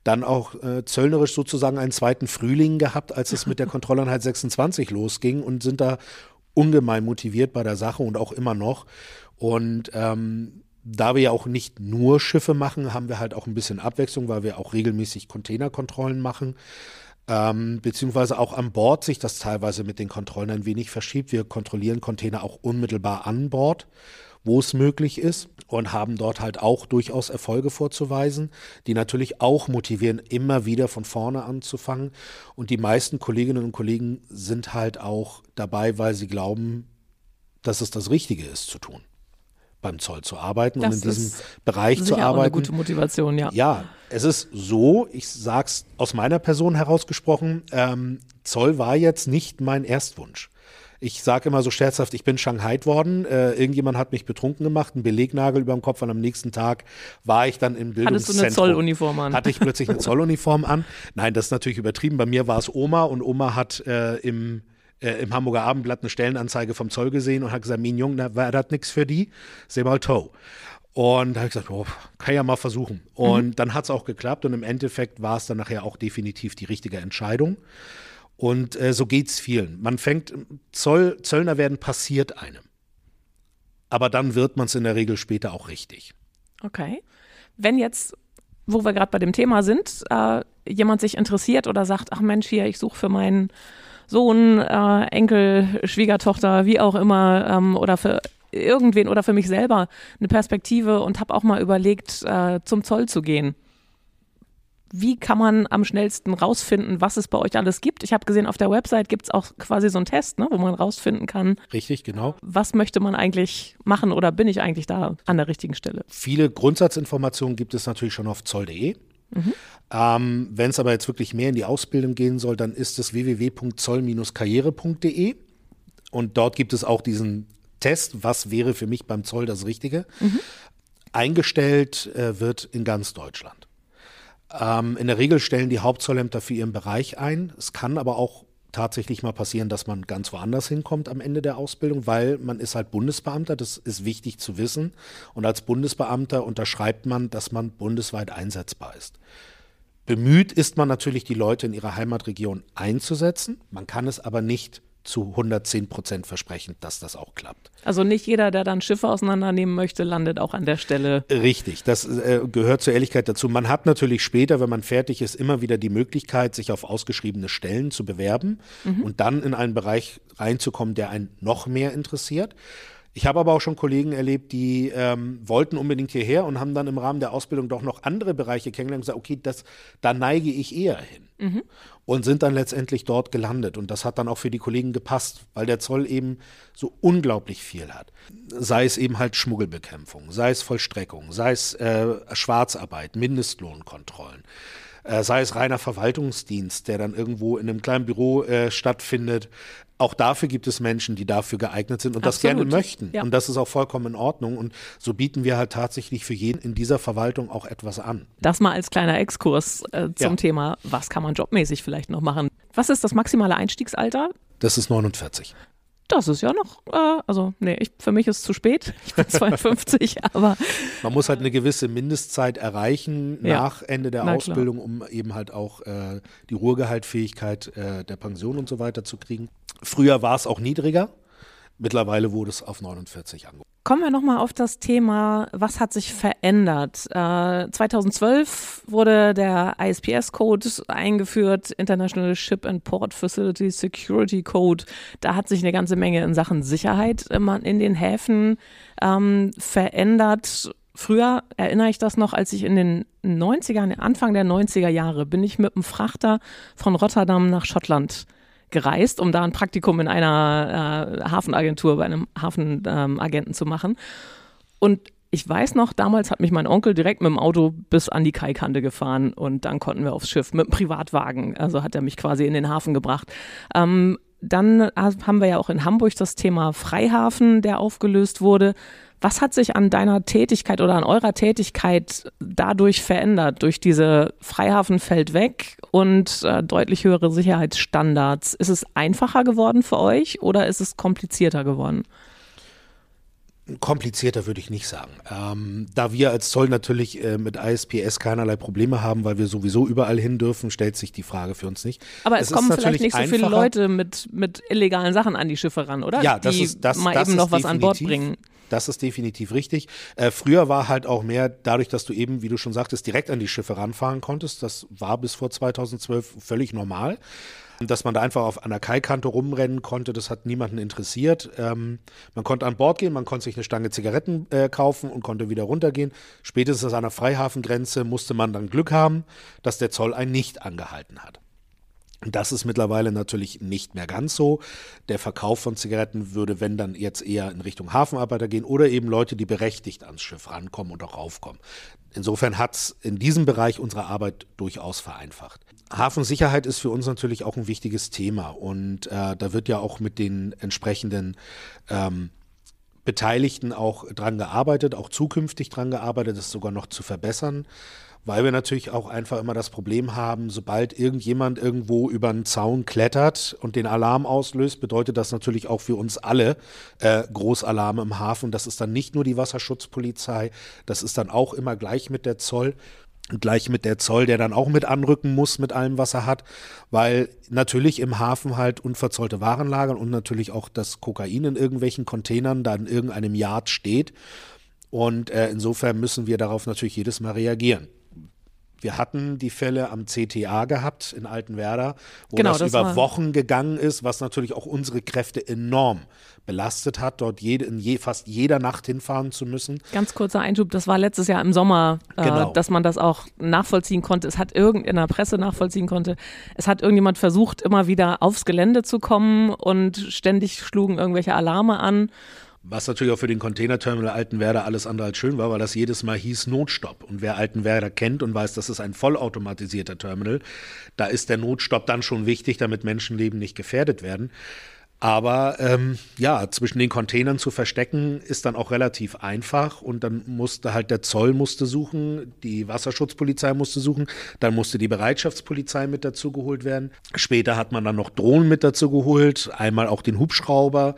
dann auch äh, zöllnerisch sozusagen einen zweiten Frühling gehabt, als es mit der Kontrolleinheit 26 losging und sind da ungemein motiviert bei der Sache und auch immer noch. Und ähm, da wir ja auch nicht nur Schiffe machen, haben wir halt auch ein bisschen Abwechslung, weil wir auch regelmäßig Containerkontrollen machen. Ähm, beziehungsweise auch an Bord sich das teilweise mit den Kontrollen ein wenig verschiebt. Wir kontrollieren Container auch unmittelbar an Bord, wo es möglich ist und haben dort halt auch durchaus Erfolge vorzuweisen, die natürlich auch motivieren, immer wieder von vorne anzufangen. Und die meisten Kolleginnen und Kollegen sind halt auch dabei, weil sie glauben, dass es das Richtige ist zu tun beim Zoll zu arbeiten das und in diesem Bereich zu arbeiten. Auch eine gute Motivation, ja. Ja, es ist so, ich sage es aus meiner Person herausgesprochen, ähm, Zoll war jetzt nicht mein Erstwunsch. Ich sage immer so scherzhaft, ich bin Shanghai worden. Äh, irgendjemand hat mich betrunken gemacht, einen Belegnagel über dem Kopf und am nächsten Tag war ich dann im Bildungszentrum. Hattest du eine Zolluniform an? Hatte ich plötzlich eine Zolluniform an. Nein, das ist natürlich übertrieben. Bei mir war es Oma und Oma hat äh, im äh, im Hamburger Abendblatt eine Stellenanzeige vom Zoll gesehen und hat gesagt, Min Jung, da war das nichts für die, seh mal Toe. Und da habe ich gesagt, oh, kann ja mal versuchen. Und mhm. dann hat es auch geklappt und im Endeffekt war es dann nachher auch definitiv die richtige Entscheidung. Und äh, so geht es vielen. Man fängt, Zoll, Zöllner werden passiert einem. Aber dann wird man es in der Regel später auch richtig. Okay. Wenn jetzt, wo wir gerade bei dem Thema sind, äh, jemand sich interessiert oder sagt, ach Mensch, hier, ich suche für meinen Sohn, äh, Enkel, Schwiegertochter, wie auch immer, ähm, oder für irgendwen oder für mich selber eine Perspektive und habe auch mal überlegt, äh, zum Zoll zu gehen. Wie kann man am schnellsten rausfinden, was es bei euch alles gibt? Ich habe gesehen, auf der Website gibt es auch quasi so einen Test, ne, wo man rausfinden kann. Richtig, genau. Was möchte man eigentlich machen oder bin ich eigentlich da an der richtigen Stelle? Viele Grundsatzinformationen gibt es natürlich schon auf zoll.de. Mhm. Ähm, Wenn es aber jetzt wirklich mehr in die Ausbildung gehen soll, dann ist es www.zoll-karriere.de und dort gibt es auch diesen Test, was wäre für mich beim Zoll das Richtige. Mhm. Eingestellt äh, wird in ganz Deutschland. Ähm, in der Regel stellen die Hauptzollämter für ihren Bereich ein. Es kann aber auch tatsächlich mal passieren, dass man ganz woanders hinkommt am Ende der Ausbildung, weil man ist halt Bundesbeamter, das ist wichtig zu wissen. Und als Bundesbeamter unterschreibt man, dass man bundesweit einsetzbar ist. Bemüht ist man natürlich, die Leute in ihrer Heimatregion einzusetzen. Man kann es aber nicht zu 110 Prozent versprechen, dass das auch klappt. Also nicht jeder, der dann Schiffe auseinandernehmen möchte, landet auch an der Stelle. Richtig, das äh, gehört zur Ehrlichkeit dazu. Man hat natürlich später, wenn man fertig ist, immer wieder die Möglichkeit, sich auf ausgeschriebene Stellen zu bewerben mhm. und dann in einen Bereich reinzukommen, der einen noch mehr interessiert. Ich habe aber auch schon Kollegen erlebt, die ähm, wollten unbedingt hierher und haben dann im Rahmen der Ausbildung doch noch andere Bereiche kennengelernt und gesagt, okay, das, da neige ich eher hin. Mhm. Und sind dann letztendlich dort gelandet. Und das hat dann auch für die Kollegen gepasst, weil der Zoll eben so unglaublich viel hat. Sei es eben halt Schmuggelbekämpfung, sei es Vollstreckung, sei es äh, Schwarzarbeit, Mindestlohnkontrollen äh, sei es reiner Verwaltungsdienst, der dann irgendwo in einem kleinen Büro äh, stattfindet. Auch dafür gibt es Menschen, die dafür geeignet sind und Absolut. das gerne möchten. Ja. Und das ist auch vollkommen in Ordnung. Und so bieten wir halt tatsächlich für jeden in dieser Verwaltung auch etwas an. Das mal als kleiner Exkurs äh, zum ja. Thema, was kann man jobmäßig vielleicht noch machen? Was ist das maximale Einstiegsalter? Das ist 49. Das ist ja noch, äh, also nee, ich, für mich ist es zu spät. Ich bin 52, aber. Man muss halt eine gewisse Mindestzeit erreichen ja, nach Ende der Ausbildung, klar. um eben halt auch äh, die Ruhegehaltfähigkeit äh, der Pension und so weiter zu kriegen. Früher war es auch niedriger. Mittlerweile wurde es auf 49 angehoben. Kommen wir nochmal auf das Thema, was hat sich verändert? Äh, 2012 wurde der ISPS-Code eingeführt, International Ship and Port Facility Security Code. Da hat sich eine ganze Menge in Sachen Sicherheit in den Häfen ähm, verändert. Früher erinnere ich das noch, als ich in den 90ern, Anfang der 90er Jahre, bin ich mit einem Frachter von Rotterdam nach Schottland gereist, um da ein Praktikum in einer äh, Hafenagentur bei einem Hafenagenten ähm, zu machen. Und ich weiß noch, damals hat mich mein Onkel direkt mit dem Auto bis an die Kaikante gefahren und dann konnten wir aufs Schiff mit dem Privatwagen. Also hat er mich quasi in den Hafen gebracht. Ähm, dann haben wir ja auch in Hamburg das Thema Freihafen, der aufgelöst wurde. Was hat sich an deiner Tätigkeit oder an eurer Tätigkeit dadurch verändert? Durch diese Freihafen fällt weg und äh, deutlich höhere Sicherheitsstandards. Ist es einfacher geworden für euch oder ist es komplizierter geworden? Komplizierter würde ich nicht sagen. Ähm, da wir als Zoll natürlich äh, mit ISPS keinerlei Probleme haben, weil wir sowieso überall hin dürfen, stellt sich die Frage für uns nicht. Aber es, es kommen vielleicht nicht so einfacher. viele Leute mit, mit illegalen Sachen an die Schiffe ran, oder? Ja, das die ist das, mal das eben noch was an Bord bringen. Das ist definitiv richtig. Äh, früher war halt auch mehr dadurch, dass du eben, wie du schon sagtest, direkt an die Schiffe ranfahren konntest. Das war bis vor 2012 völlig normal. Dass man da einfach auf einer Kaikante rumrennen konnte, das hat niemanden interessiert. Ähm, man konnte an Bord gehen, man konnte sich eine Stange Zigaretten äh, kaufen und konnte wieder runtergehen. Spätestens an der Freihafengrenze musste man dann Glück haben, dass der Zoll einen nicht angehalten hat. Das ist mittlerweile natürlich nicht mehr ganz so. Der Verkauf von Zigaretten würde, wenn dann jetzt eher in Richtung Hafenarbeiter gehen oder eben Leute, die berechtigt ans Schiff rankommen und auch raufkommen. Insofern hat es in diesem Bereich unsere Arbeit durchaus vereinfacht. Hafensicherheit ist für uns natürlich auch ein wichtiges Thema und äh, da wird ja auch mit den entsprechenden ähm, Beteiligten auch dran gearbeitet, auch zukünftig dran gearbeitet, das sogar noch zu verbessern, weil wir natürlich auch einfach immer das Problem haben, sobald irgendjemand irgendwo über einen Zaun klettert und den Alarm auslöst, bedeutet das natürlich auch für uns alle äh, Großalarme im Hafen. Das ist dann nicht nur die Wasserschutzpolizei, das ist dann auch immer gleich mit der Zoll gleich mit der Zoll, der dann auch mit anrücken muss mit allem, was er hat, weil natürlich im Hafen halt unverzollte Waren lagern und natürlich auch das Kokain in irgendwelchen Containern da in irgendeinem Yard steht. Und äh, insofern müssen wir darauf natürlich jedes Mal reagieren. Wir hatten die Fälle am CTA gehabt in Altenwerder, wo genau, das, das über Wochen gegangen ist, was natürlich auch unsere Kräfte enorm belastet hat, dort jede, in je, fast jeder Nacht hinfahren zu müssen. Ganz kurzer Einschub, das war letztes Jahr im Sommer, äh, genau. dass man das auch nachvollziehen konnte. Es hat irgend in der Presse nachvollziehen konnte. Es hat irgendjemand versucht, immer wieder aufs Gelände zu kommen und ständig schlugen irgendwelche Alarme an. Was natürlich auch für den Containerterminal Altenwerder alles andere als schön war, weil das jedes Mal hieß Notstopp. Und wer Altenwerder kennt und weiß, das ist ein vollautomatisierter Terminal, da ist der Notstopp dann schon wichtig, damit Menschenleben nicht gefährdet werden. Aber ähm, ja, zwischen den Containern zu verstecken ist dann auch relativ einfach und dann musste halt der Zoll musste suchen, die Wasserschutzpolizei musste suchen, dann musste die Bereitschaftspolizei mit dazu geholt werden. Später hat man dann noch Drohnen mit dazu geholt, einmal auch den Hubschrauber,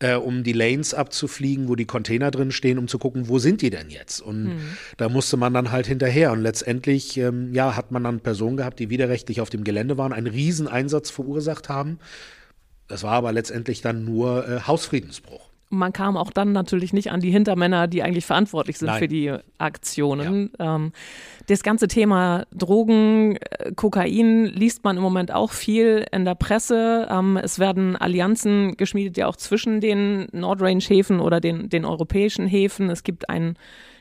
äh, um die Lanes abzufliegen, wo die Container drin stehen, um zu gucken, wo sind die denn jetzt? Und mhm. da musste man dann halt hinterher und letztendlich ähm, ja, hat man dann Personen gehabt, die widerrechtlich auf dem Gelände waren, einen Rieseneinsatz verursacht haben das war aber letztendlich dann nur äh, Hausfriedensbruch. Man kam auch dann natürlich nicht an die Hintermänner, die eigentlich verantwortlich sind Nein. für die Aktionen. Ja. Ähm, das ganze Thema Drogen, äh, Kokain liest man im Moment auch viel in der Presse. Ähm, es werden Allianzen geschmiedet, ja auch zwischen den Nordrange-Häfen oder den, den europäischen Häfen. Es gibt ein,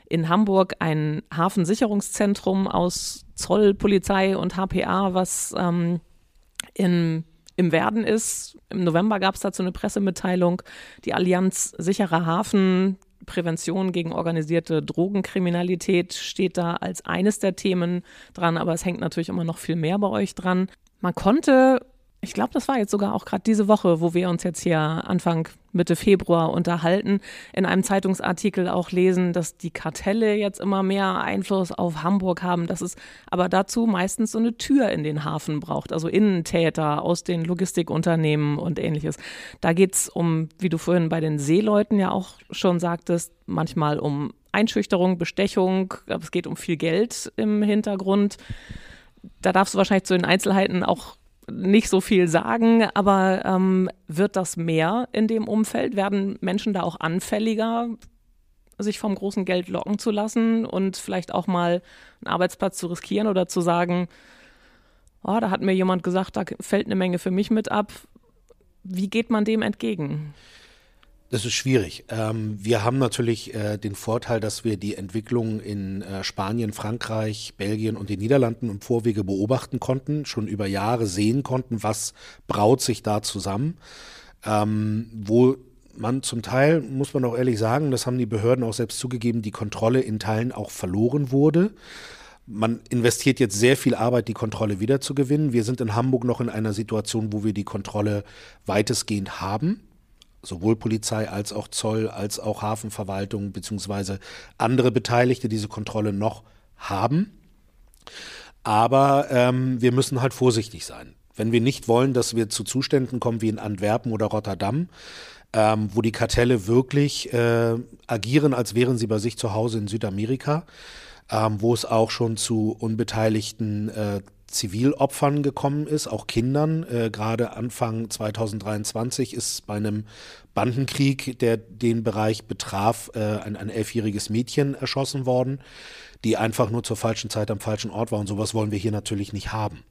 in Hamburg ein Hafensicherungszentrum aus Zoll, Polizei und HPA, was ähm, in im Werden ist. Im November gab es dazu eine Pressemitteilung. Die Allianz Sicherer Hafen, Prävention gegen organisierte Drogenkriminalität steht da als eines der Themen dran, aber es hängt natürlich immer noch viel mehr bei euch dran. Man konnte ich glaube, das war jetzt sogar auch gerade diese Woche, wo wir uns jetzt hier Anfang Mitte Februar unterhalten, in einem Zeitungsartikel auch lesen, dass die Kartelle jetzt immer mehr Einfluss auf Hamburg haben, dass es aber dazu meistens so eine Tür in den Hafen braucht, also Innentäter aus den Logistikunternehmen und ähnliches. Da geht es um, wie du vorhin bei den Seeleuten ja auch schon sagtest, manchmal um Einschüchterung, Bestechung, es geht um viel Geld im Hintergrund. Da darfst du wahrscheinlich zu den Einzelheiten auch nicht so viel sagen, aber ähm, wird das mehr in dem Umfeld? Werden Menschen da auch anfälliger, sich vom großen Geld locken zu lassen und vielleicht auch mal einen Arbeitsplatz zu riskieren oder zu sagen, oh, da hat mir jemand gesagt, da fällt eine Menge für mich mit ab. Wie geht man dem entgegen? Das ist schwierig. Ähm, wir haben natürlich äh, den Vorteil, dass wir die Entwicklung in äh, Spanien, Frankreich, Belgien und den Niederlanden im Vorwege beobachten konnten, schon über Jahre sehen konnten, was braut sich da zusammen. Ähm, wo man zum Teil, muss man auch ehrlich sagen, das haben die Behörden auch selbst zugegeben, die Kontrolle in Teilen auch verloren wurde. Man investiert jetzt sehr viel Arbeit, die Kontrolle wiederzugewinnen. Wir sind in Hamburg noch in einer Situation, wo wir die Kontrolle weitestgehend haben sowohl Polizei als auch Zoll als auch Hafenverwaltung beziehungsweise andere Beteiligte diese Kontrolle noch haben. Aber ähm, wir müssen halt vorsichtig sein. Wenn wir nicht wollen, dass wir zu Zuständen kommen wie in Antwerpen oder Rotterdam, ähm, wo die Kartelle wirklich äh, agieren, als wären sie bei sich zu Hause in Südamerika, ähm, wo es auch schon zu unbeteiligten äh, Zivilopfern gekommen ist, auch Kindern. Äh, Gerade Anfang 2023 ist bei einem Bandenkrieg, der den Bereich betraf, äh, ein, ein elfjähriges Mädchen erschossen worden, die einfach nur zur falschen Zeit am falschen Ort war. Und sowas wollen wir hier natürlich nicht haben.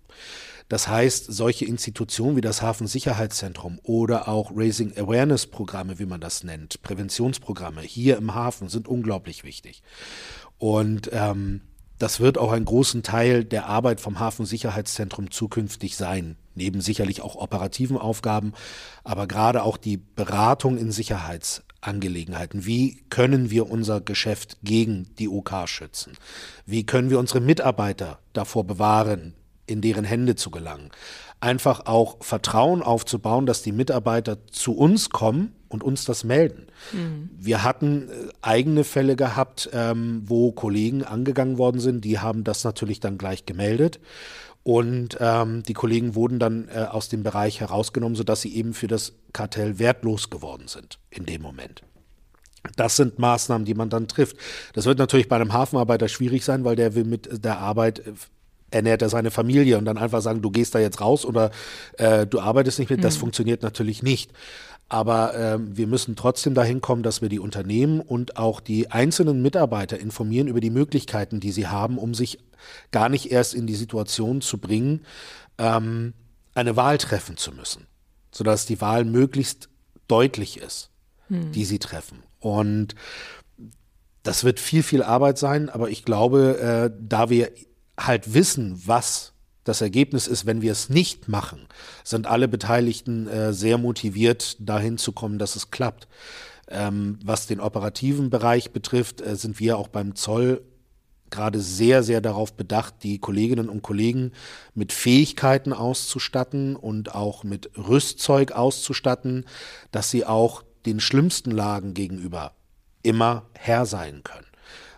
Das heißt, solche Institutionen wie das Hafensicherheitszentrum oder auch Raising Awareness Programme, wie man das nennt, Präventionsprogramme hier im Hafen sind unglaublich wichtig. Und ähm, das wird auch einen großen Teil der Arbeit vom Hafensicherheitszentrum zukünftig sein, neben sicherlich auch operativen Aufgaben, aber gerade auch die Beratung in Sicherheitsangelegenheiten. Wie können wir unser Geschäft gegen die OK schützen? Wie können wir unsere Mitarbeiter davor bewahren, in deren Hände zu gelangen? Einfach auch Vertrauen aufzubauen, dass die Mitarbeiter zu uns kommen und uns das melden. Mhm. Wir hatten äh, eigene Fälle gehabt, ähm, wo Kollegen angegangen worden sind, die haben das natürlich dann gleich gemeldet. Und ähm, die Kollegen wurden dann äh, aus dem Bereich herausgenommen, sodass sie eben für das Kartell wertlos geworden sind in dem Moment. Das sind Maßnahmen, die man dann trifft. Das wird natürlich bei einem Hafenarbeiter schwierig sein, weil der will mit der Arbeit äh, ernährt er seine Familie und dann einfach sagen, du gehst da jetzt raus oder äh, du arbeitest nicht mit, mhm. das funktioniert natürlich nicht. Aber ähm, wir müssen trotzdem dahin kommen, dass wir die Unternehmen und auch die einzelnen Mitarbeiter informieren über die Möglichkeiten, die sie haben, um sich gar nicht erst in die Situation zu bringen, ähm, eine Wahl treffen zu müssen, sodass die Wahl möglichst deutlich ist, hm. die sie treffen. Und das wird viel, viel Arbeit sein, aber ich glaube, äh, da wir halt wissen, was das Ergebnis ist, wenn wir es nicht machen, sind alle Beteiligten äh, sehr motiviert, dahin zu kommen, dass es klappt. Ähm, was den operativen Bereich betrifft, äh, sind wir auch beim Zoll gerade sehr, sehr darauf bedacht, die Kolleginnen und Kollegen mit Fähigkeiten auszustatten und auch mit Rüstzeug auszustatten, dass sie auch den schlimmsten Lagen gegenüber immer Herr sein können.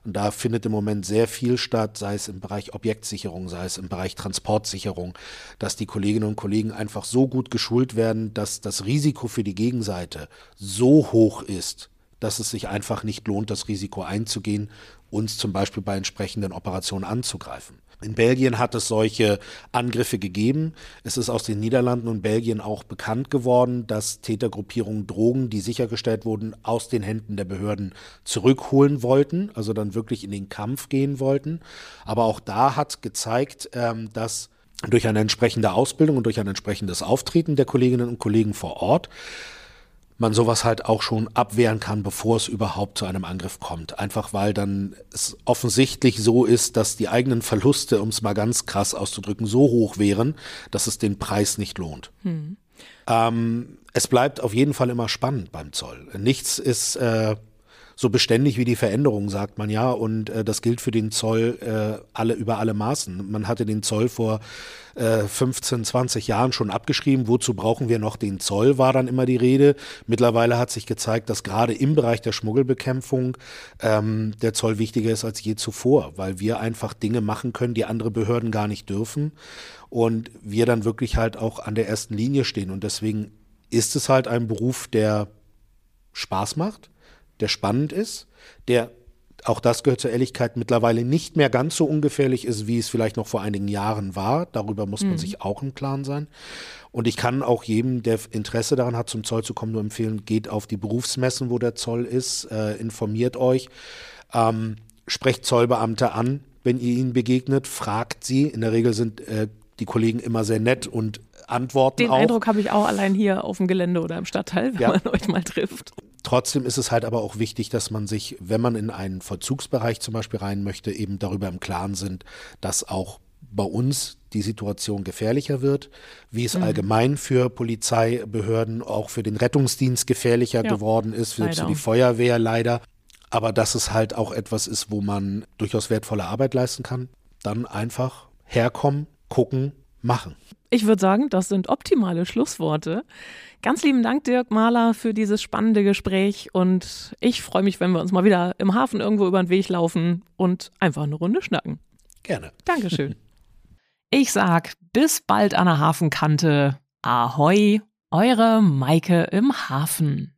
Und da findet im Moment sehr viel statt, sei es im Bereich Objektsicherung, sei es im Bereich Transportsicherung, dass die Kolleginnen und Kollegen einfach so gut geschult werden, dass das Risiko für die Gegenseite so hoch ist, dass es sich einfach nicht lohnt, das Risiko einzugehen, uns zum Beispiel bei entsprechenden Operationen anzugreifen. In Belgien hat es solche Angriffe gegeben. Es ist aus den Niederlanden und Belgien auch bekannt geworden, dass Tätergruppierungen Drogen, die sichergestellt wurden, aus den Händen der Behörden zurückholen wollten, also dann wirklich in den Kampf gehen wollten. Aber auch da hat gezeigt, ähm, dass durch eine entsprechende Ausbildung und durch ein entsprechendes Auftreten der Kolleginnen und Kollegen vor Ort man sowas halt auch schon abwehren kann, bevor es überhaupt zu einem Angriff kommt. Einfach weil dann es offensichtlich so ist, dass die eigenen Verluste, um es mal ganz krass auszudrücken, so hoch wären, dass es den Preis nicht lohnt. Hm. Ähm, es bleibt auf jeden Fall immer spannend beim Zoll. Nichts ist äh, so beständig wie die Veränderung, sagt man ja. Und äh, das gilt für den Zoll äh, alle über alle Maßen. Man hatte den Zoll vor äh, 15, 20 Jahren schon abgeschrieben. Wozu brauchen wir noch den Zoll, war dann immer die Rede. Mittlerweile hat sich gezeigt, dass gerade im Bereich der Schmuggelbekämpfung ähm, der Zoll wichtiger ist als je zuvor, weil wir einfach Dinge machen können, die andere Behörden gar nicht dürfen. Und wir dann wirklich halt auch an der ersten Linie stehen. Und deswegen ist es halt ein Beruf, der Spaß macht, der spannend ist, der auch das gehört zur Ehrlichkeit, mittlerweile nicht mehr ganz so ungefährlich ist, wie es vielleicht noch vor einigen Jahren war. Darüber muss man mhm. sich auch im Klaren sein. Und ich kann auch jedem, der Interesse daran hat, zum Zoll zu kommen, nur empfehlen, geht auf die Berufsmessen, wo der Zoll ist, äh, informiert euch, ähm, sprecht Zollbeamte an, wenn ihr ihnen begegnet, fragt sie. In der Regel sind äh, die Kollegen immer sehr nett und antworten Den auch. Eindruck habe ich auch allein hier auf dem Gelände oder im Stadtteil, wenn ja. man euch mal trifft. Trotzdem ist es halt aber auch wichtig, dass man sich, wenn man in einen Vollzugsbereich zum Beispiel rein möchte, eben darüber im Klaren sind, dass auch bei uns die Situation gefährlicher wird, wie es mhm. allgemein für Polizeibehörden, auch für den Rettungsdienst gefährlicher ja. geworden ist, für, für die Feuerwehr leider. Aber dass es halt auch etwas ist, wo man durchaus wertvolle Arbeit leisten kann, dann einfach herkommen, gucken, machen. Ich würde sagen, das sind optimale Schlussworte. Ganz lieben Dank, Dirk Mahler, für dieses spannende Gespräch. Und ich freue mich, wenn wir uns mal wieder im Hafen irgendwo über den Weg laufen und einfach eine Runde schnacken. Gerne. Dankeschön. Ich sag bis bald an der Hafenkante. Ahoi, eure Maike im Hafen.